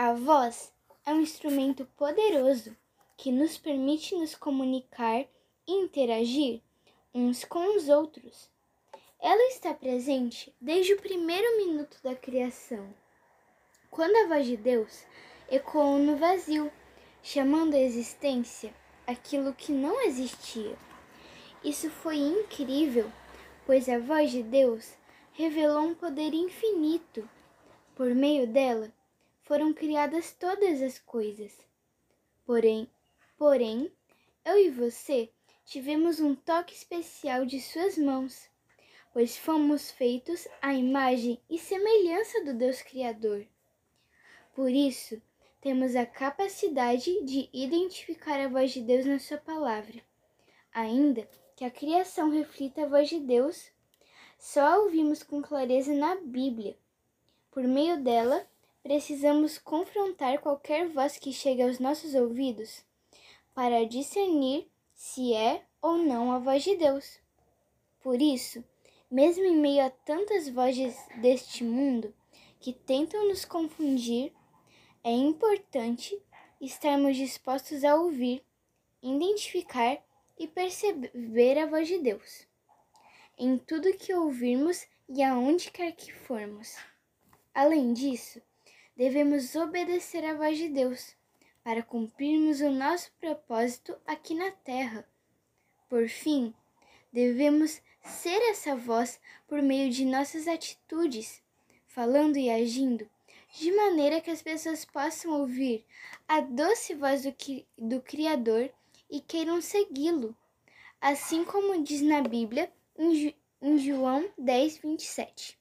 A voz é um instrumento poderoso que nos permite nos comunicar e interagir uns com os outros. Ela está presente desde o primeiro minuto da criação, quando a voz de Deus ecoou no vazio, chamando à existência aquilo que não existia. Isso foi incrível, pois a voz de Deus revelou um poder infinito. Por meio dela foram criadas todas as coisas. Porém, porém, eu e você tivemos um toque especial de suas mãos, pois fomos feitos à imagem e semelhança do Deus Criador. Por isso, temos a capacidade de identificar a voz de Deus na Sua palavra, ainda que a criação reflita a voz de Deus, só a ouvimos com clareza na Bíblia. Por meio dela, precisamos confrontar qualquer voz que chegue aos nossos ouvidos para discernir se é ou não a voz de Deus. Por isso, mesmo em meio a tantas vozes deste mundo que tentam nos confundir, é importante estarmos dispostos a ouvir, identificar e perceber a voz de Deus em tudo que ouvirmos e aonde quer que formos. Além disso, devemos obedecer à voz de Deus para cumprirmos o nosso propósito aqui na terra. Por fim, devemos ser essa voz por meio de nossas atitudes, falando e agindo, de maneira que as pessoas possam ouvir a doce voz do, do Criador e queiram segui-lo, assim como diz na Bíblia em, em João 10, 27.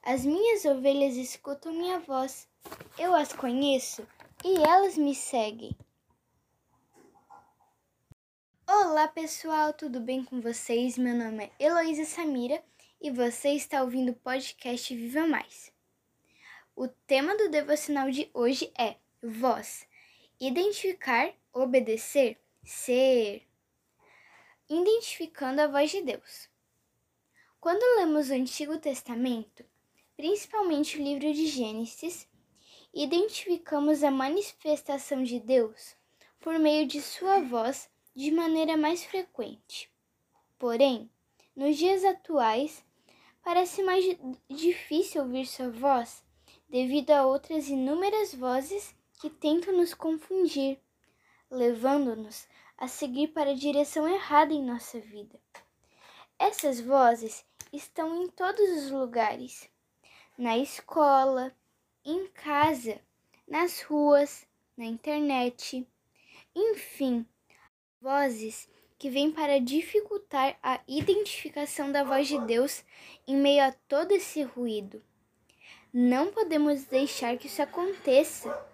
As minhas ovelhas escutam minha voz, eu as conheço e elas me seguem. Olá pessoal, tudo bem com vocês? Meu nome é Heloísa Samira e você está ouvindo o podcast Viva Mais. O tema do devocional de hoje é voz, identificar, obedecer, ser. Identificando a voz de Deus. Quando lemos o Antigo Testamento, principalmente o livro de Gênesis, identificamos a manifestação de Deus por meio de sua voz de maneira mais frequente. Porém, nos dias atuais, parece mais difícil ouvir sua voz devido a outras inúmeras vozes que tentam nos confundir, levando-nos a seguir para a direção errada em nossa vida. Essas vozes estão em todos os lugares: na escola, em casa, nas ruas, na internet, enfim, vozes que vêm para dificultar a identificação da voz de Deus em meio a todo esse ruído. Não podemos deixar que isso aconteça.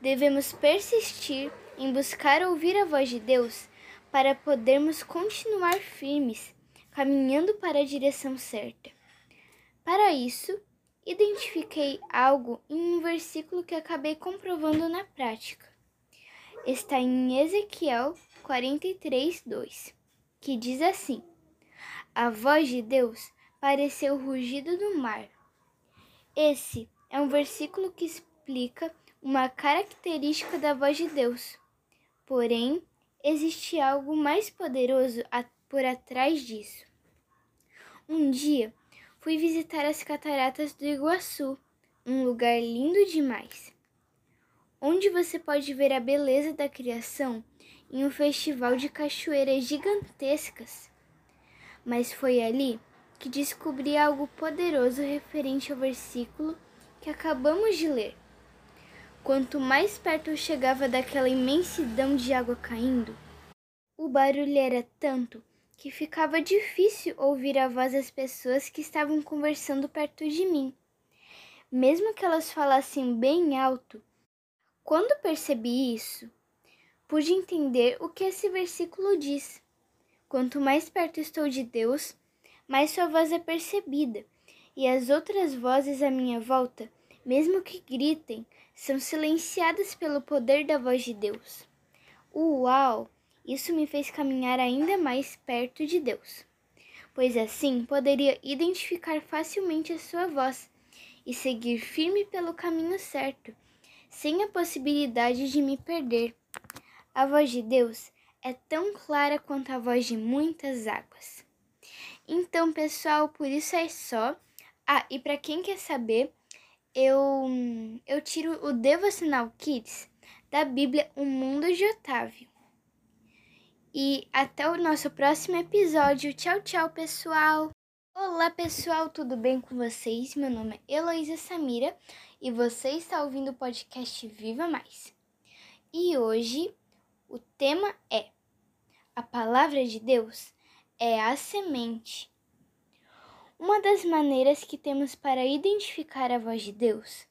Devemos persistir em buscar ouvir a voz de Deus para podermos continuar firmes caminhando para a direção certa. Para isso, identifiquei algo em um versículo que acabei comprovando na prática. Está em Ezequiel 43, 2, que diz assim: A voz de Deus pareceu o rugido do mar. Esse é um versículo que explica uma característica da voz de Deus. Porém, existe algo mais poderoso por atrás disso. Um dia fui visitar as cataratas do Iguaçu, um lugar lindo demais, onde você pode ver a beleza da criação em um festival de cachoeiras gigantescas. Mas foi ali que descobri algo poderoso referente ao versículo que acabamos de ler. Quanto mais perto eu chegava daquela imensidão de água caindo, o barulho era tanto que ficava difícil ouvir a voz das pessoas que estavam conversando perto de mim, mesmo que elas falassem bem alto. Quando percebi isso, pude entender o que esse versículo diz. Quanto mais perto estou de Deus, mais sua voz é percebida, e as outras vozes à minha volta, mesmo que gritem, são silenciadas pelo poder da voz de Deus. Uau! Isso me fez caminhar ainda mais perto de Deus, pois assim poderia identificar facilmente a sua voz e seguir firme pelo caminho certo, sem a possibilidade de me perder. A voz de Deus é tão clara quanto a voz de muitas águas. Então, pessoal, por isso é só. Ah, e para quem quer saber, eu eu tiro o Devocional Kids da Bíblia O Mundo de Otávio. E até o nosso próximo episódio. Tchau, tchau, pessoal! Olá, pessoal, tudo bem com vocês? Meu nome é Heloísa Samira e você está ouvindo o podcast Viva Mais. E hoje o tema é A Palavra de Deus é a semente. Uma das maneiras que temos para identificar a voz de Deus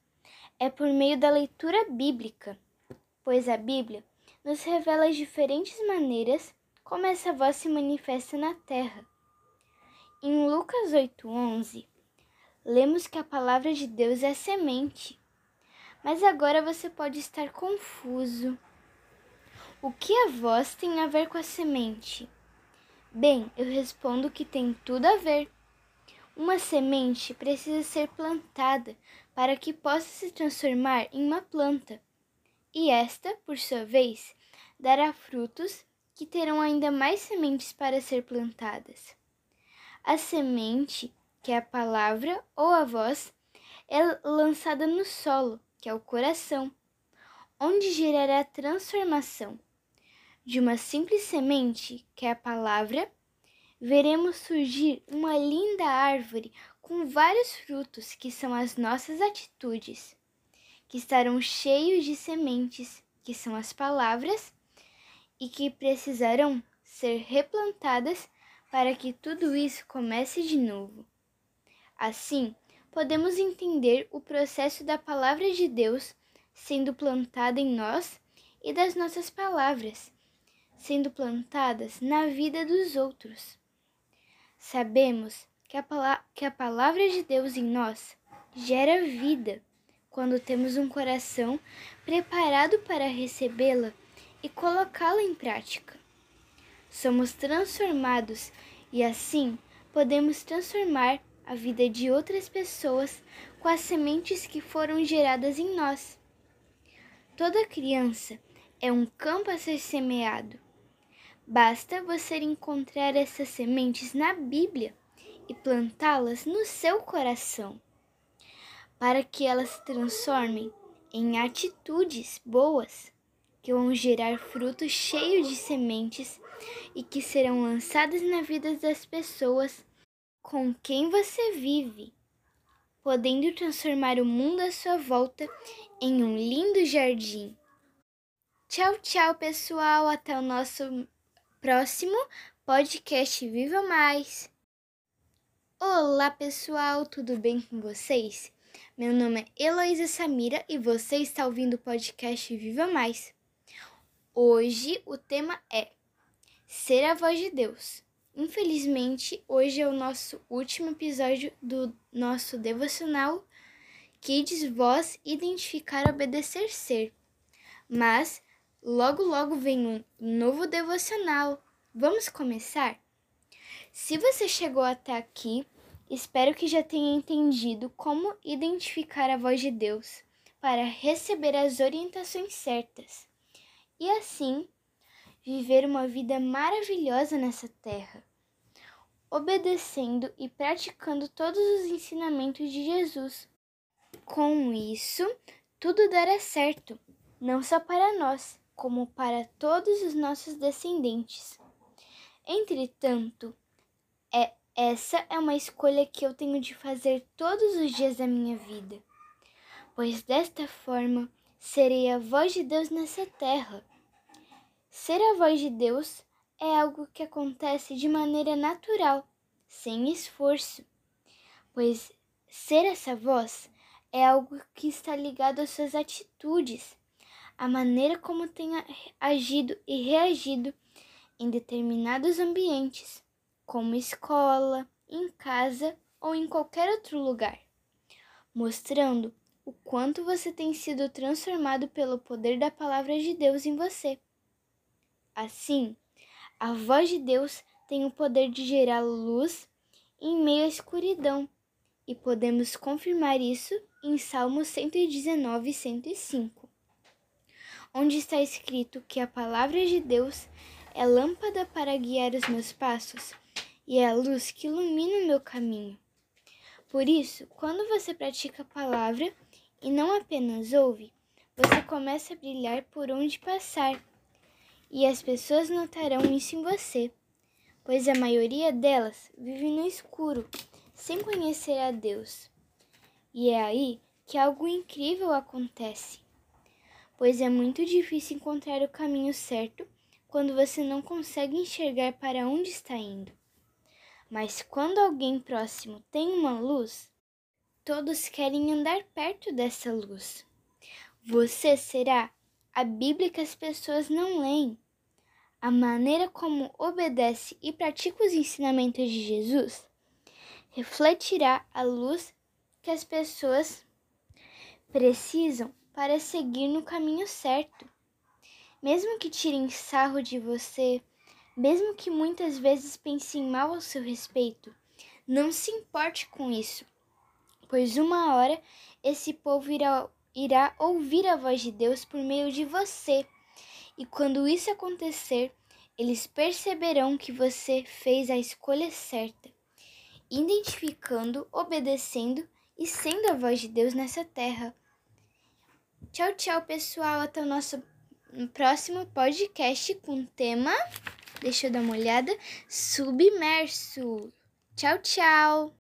é por meio da leitura bíblica, pois a Bíblia nos revela as diferentes maneiras como essa voz se manifesta na terra. Em Lucas 8:11, lemos que a palavra de Deus é semente. Mas agora você pode estar confuso. O que a voz tem a ver com a semente? Bem, eu respondo que tem tudo a ver. Uma semente precisa ser plantada para que possa se transformar em uma planta. E esta, por sua vez, dará frutos que terão ainda mais sementes para ser plantadas. A semente, que é a palavra ou a voz, é lançada no solo, que é o coração, onde gerará transformação. De uma simples semente, que é a palavra, veremos surgir uma linda árvore com vários frutos, que são as nossas atitudes, que estarão cheios de sementes, que são as palavras e que precisarão ser replantadas para que tudo isso comece de novo. Assim, podemos entender o processo da palavra de Deus sendo plantada em nós e das nossas palavras sendo plantadas na vida dos outros. Sabemos que a, que a palavra de Deus em nós gera vida quando temos um coração preparado para recebê-la e colocá-la em prática. Somos transformados e assim podemos transformar a vida de outras pessoas com as sementes que foram geradas em nós. Toda criança é um campo a ser semeado. Basta você encontrar essas sementes na Bíblia e plantá-las no seu coração, para que elas se transformem em atitudes boas que vão gerar frutos cheios de sementes e que serão lançadas na vida das pessoas com quem você vive, podendo transformar o mundo à sua volta em um lindo jardim. Tchau, tchau, pessoal. Até o nosso próximo podcast Viva Mais. Olá, pessoal, tudo bem com vocês? Meu nome é Heloísa Samira e você está ouvindo o podcast Viva Mais. Hoje o tema é Ser a Voz de Deus. Infelizmente, hoje é o nosso último episódio do nosso devocional Kids Voz Identificar Obedecer Ser. Mas logo logo vem um novo devocional. Vamos começar? Se você chegou até aqui, espero que já tenha entendido como identificar a voz de Deus para receber as orientações certas e assim viver uma vida maravilhosa nessa terra, obedecendo e praticando todos os ensinamentos de Jesus. Com isso, tudo dará certo, não só para nós, como para todos os nossos descendentes. Entretanto, é, essa é uma escolha que eu tenho de fazer todos os dias da minha vida, pois desta forma serei a voz de Deus nessa terra. Ser a voz de Deus é algo que acontece de maneira natural, sem esforço, pois ser essa voz é algo que está ligado às suas atitudes, à maneira como tem agido e reagido em determinados ambientes, como escola, em casa ou em qualquer outro lugar, mostrando o quanto você tem sido transformado pelo poder da palavra de Deus em você. Assim, a voz de Deus tem o poder de gerar luz em meio à escuridão, e podemos confirmar isso em Salmos 119 e 105. onde está escrito que a palavra de Deus é lâmpada para guiar os meus passos e é a luz que ilumina o meu caminho. Por isso, quando você pratica a palavra e não apenas ouve, você começa a brilhar por onde passar. E as pessoas notarão isso em você, pois a maioria delas vive no escuro, sem conhecer a Deus. E é aí que algo incrível acontece, pois é muito difícil encontrar o caminho certo quando você não consegue enxergar para onde está indo. Mas quando alguém próximo tem uma luz, todos querem andar perto dessa luz. Você será a Bíblia que as pessoas não leem. A maneira como obedece e pratica os ensinamentos de Jesus refletirá a luz que as pessoas precisam para seguir no caminho certo. Mesmo que tirem sarro de você, mesmo que muitas vezes pensem mal ao seu respeito, não se importe com isso, pois uma hora esse povo irá, irá ouvir a voz de Deus por meio de você. E quando isso acontecer, eles perceberão que você fez a escolha certa, identificando, obedecendo e sendo a voz de Deus nessa terra. Tchau, tchau, pessoal. Até o nosso próximo podcast com o tema deixa eu dar uma olhada, submerso. Tchau, tchau!